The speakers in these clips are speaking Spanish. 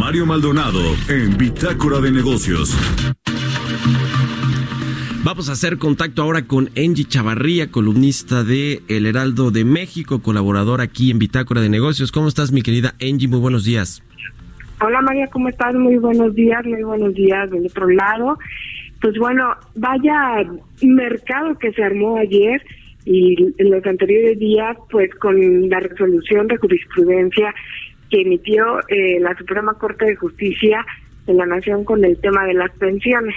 Mario Maldonado en Bitácora de Negocios. Vamos a hacer contacto ahora con Angie Chavarría, columnista de El Heraldo de México, colaborador aquí en Bitácora de Negocios. ¿Cómo estás, mi querida Angie? Muy buenos días. Hola María, ¿cómo estás? Muy buenos días, muy buenos días del otro lado. Pues bueno, vaya mercado que se armó ayer y en los anteriores días, pues con la resolución de jurisprudencia que emitió eh, la Suprema Corte de Justicia de la Nación con el tema de las pensiones.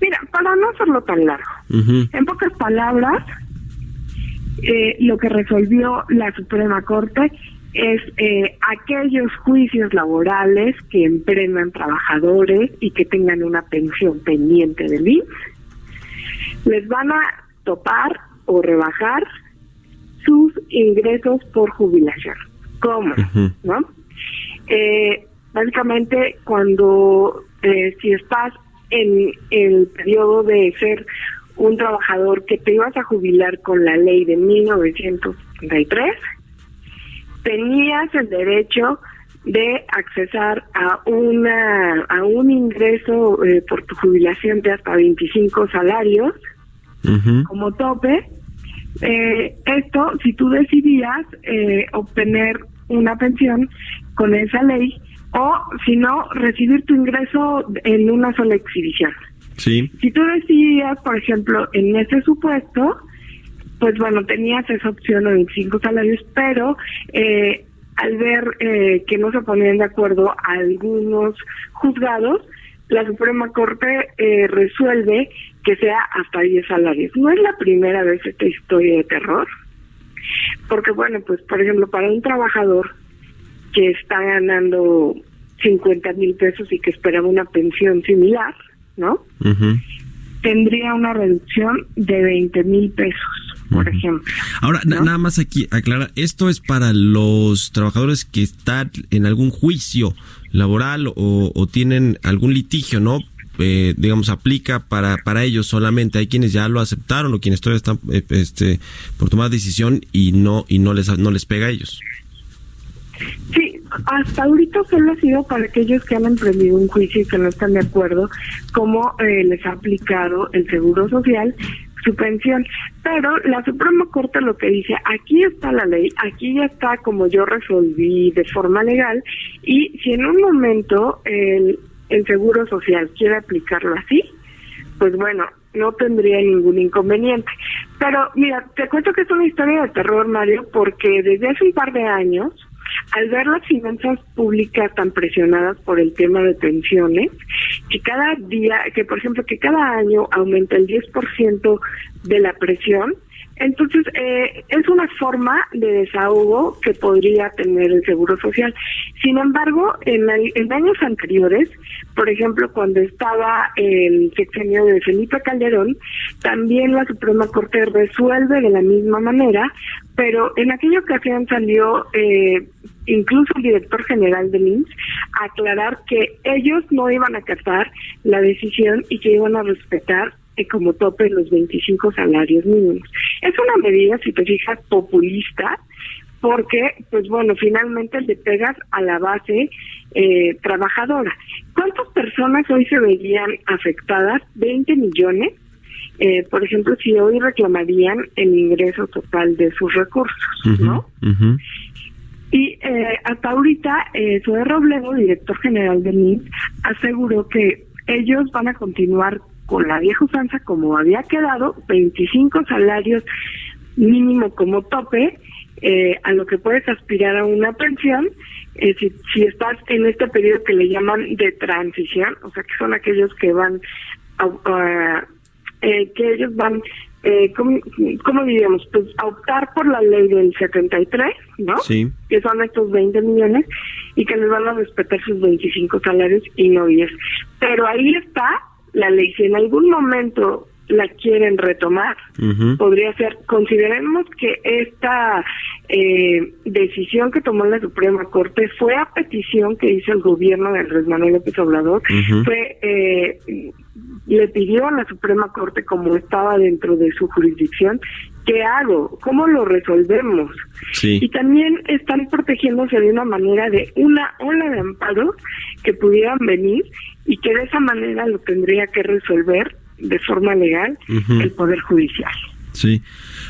Mira, para no hacerlo tan largo, en pocas palabras, eh, lo que resolvió la Suprema Corte es eh, aquellos juicios laborales que emprendan trabajadores y que tengan una pensión pendiente del IMSS, les van a topar o rebajar sus ingresos por jubilación. ¿Cómo? ¿No? Eh, básicamente, cuando eh, si estás en el periodo de ser un trabajador que te ibas a jubilar con la ley de 1933, tenías el derecho de accesar a una a un ingreso eh, por tu jubilación de hasta 25 salarios como tope. Eh, esto, si tú decidías eh, obtener una pensión con esa ley o, si no, recibir tu ingreso en una sola exhibición. Sí. Si tú decidías, por ejemplo, en ese supuesto, pues bueno, tenías esa opción de 25 salarios, pero eh, al ver eh, que no se ponían de acuerdo algunos juzgados, la Suprema Corte eh, resuelve que sea hasta 10 salarios. No es la primera vez esta historia de terror, porque bueno, pues por ejemplo, para un trabajador que está ganando 50 mil pesos y que esperaba una pensión similar, ¿no? Tendría una reducción de 20 mil pesos, por ejemplo. Ahora, na- nada más aquí aclarar, esto es para los trabajadores que están en algún juicio laboral o, o tienen algún litigio, ¿no? Eh, digamos, aplica para, para ellos solamente. Hay quienes ya lo aceptaron o quienes todavía están eh, este, por tomar decisión y no y no les no les pega a ellos. Sí, hasta ahorita solo ha sido para aquellos que han emprendido un juicio y que no están de acuerdo cómo eh, les ha aplicado el Seguro Social su pensión. Pero la Suprema Corte lo que dice, aquí está la ley, aquí ya está como yo resolví de forma legal y si en un momento el, el Seguro Social quiere aplicarlo así, pues bueno, no tendría ningún inconveniente. Pero mira, te cuento que es una historia de terror, Mario, porque desde hace un par de años, al ver las finanzas públicas tan presionadas por el tema de pensiones, que cada día, que por ejemplo, que cada año aumenta el 10% de la presión, entonces, eh, es una forma de desahogo que podría tener el Seguro Social. Sin embargo, en, el- en años anteriores, por ejemplo, cuando estaba el sexenio de Felipe Calderón, también la Suprema Corte resuelve de la misma manera, pero en aquella ocasión salió eh, incluso el director general del IMSS a aclarar que ellos no iban a acatar la decisión y que iban a respetar eh, como tope los 25 salarios mínimos. Es una medida, si te fijas, populista, porque, pues bueno, finalmente le pegas a la base eh, trabajadora. ¿Cuántas personas hoy se verían afectadas? 20 millones. Eh, por ejemplo, si hoy reclamarían el ingreso total de sus recursos, ¿no? Y eh, hasta ahorita, eh, Zoe Robledo, director general del MIT, aseguró que ellos van a continuar con la vieja usanza como había quedado, 25 salarios mínimo como tope, eh, a lo que puedes aspirar a una pensión, eh, si, si estás en este periodo que le llaman de transición, o sea que son aquellos que van, a- a- eh, que ellos van eh, ¿cómo, ¿cómo, diríamos? Pues optar por la ley del 73, ¿no? Sí. Que son estos 20 millones y que les van a respetar sus 25 salarios y no 10. Pero ahí está la ley. Si en algún momento la quieren retomar, podría ser, consideremos que esta eh, decisión que tomó la Suprema Corte fue a petición que hizo el gobierno de Andrés Manuel López Obrador, fue eh, le pidió a la Suprema Corte, como estaba dentro de su jurisdicción, ¿qué hago? ¿Cómo lo resolvemos? Y también están protegiéndose de una manera de una ola de amparo que pudieran venir y que de esa manera lo tendría que resolver de forma legal el Poder Judicial. Sí,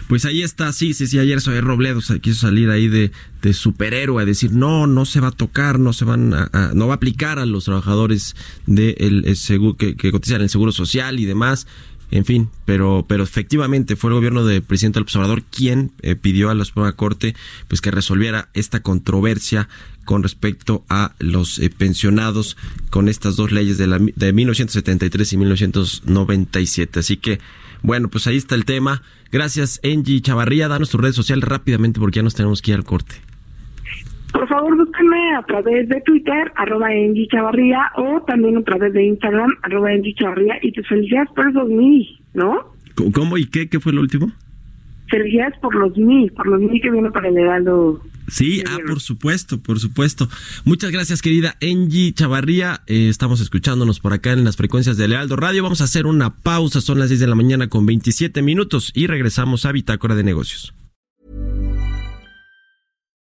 pues ahí está, sí, sí, sí, ayer soy Robledo quiso salir ahí de, de, superhéroe a decir, no, no se va a tocar, no se van a, no va a aplicar a los trabajadores de el, seguro, que, que cotizan el Seguro Social y demás, en fin, pero, pero efectivamente fue el gobierno del presidente López quien eh, pidió a la Suprema Corte pues que resolviera esta controversia con respecto a los eh, pensionados con estas dos leyes de, la, de 1973 y 1997. Así que bueno, pues ahí está el tema. Gracias, Angie Chavarría. Danos tu red social rápidamente porque ya nos tenemos que ir al corte. Por favor, búsquenme a través de Twitter, arroba Angie Chavarría, o también a través de Instagram, arroba Angie Chavarría, y te felicidades por esos mil, ¿no? ¿Cómo y qué? ¿Qué fue lo último? Felicidades por los mil, por los mil que viene para el Heraldo Sí, ah, por supuesto, por supuesto. Muchas gracias, querida Angie Chavarría. Eh, estamos escuchándonos por acá en las frecuencias de Lealdo Radio. Vamos a hacer una pausa, son las 6 de la mañana con 27 minutos y regresamos a Bitácora de Negocios.